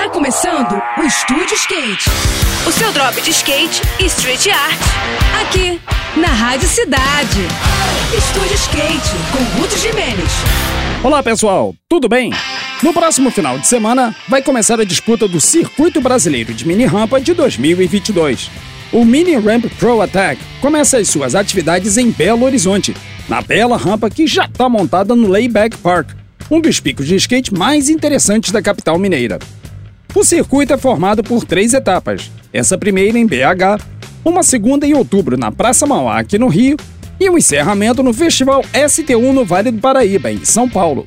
Tá começando o Estúdio Skate. O seu drop de skate e street art. Aqui, na Rádio Cidade. Estúdio Skate, com Ruth Jimenez. Olá pessoal, tudo bem? No próximo final de semana vai começar a disputa do Circuito Brasileiro de Mini Rampa de 2022. O Mini Ramp Pro Attack começa as suas atividades em Belo Horizonte, na bela rampa que já está montada no Layback Park, um dos picos de skate mais interessantes da capital mineira. O circuito é formado por três etapas. Essa primeira em BH, uma segunda em outubro na Praça Mauá, aqui no Rio, e um encerramento no Festival ST1 no Vale do Paraíba, em São Paulo.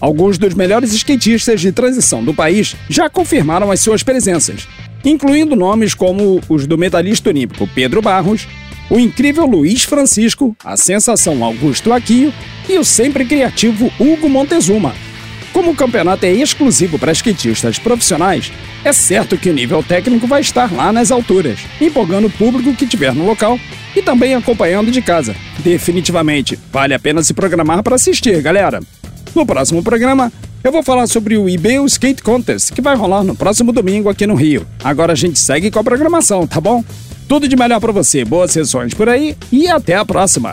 Alguns dos melhores skatistas de transição do país já confirmaram as suas presenças, incluindo nomes como os do medalhista olímpico Pedro Barros, o incrível Luiz Francisco, a sensação Augusto Aquio e o sempre criativo Hugo Montezuma. Como o campeonato é exclusivo para skatistas profissionais, é certo que o nível técnico vai estar lá nas alturas, empolgando o público que tiver no local e também acompanhando de casa. Definitivamente, vale a pena se programar para assistir, galera. No próximo programa, eu vou falar sobre o eBay Skate Contest, que vai rolar no próximo domingo aqui no Rio. Agora a gente segue com a programação, tá bom? Tudo de melhor para você, boas sessões por aí e até a próxima.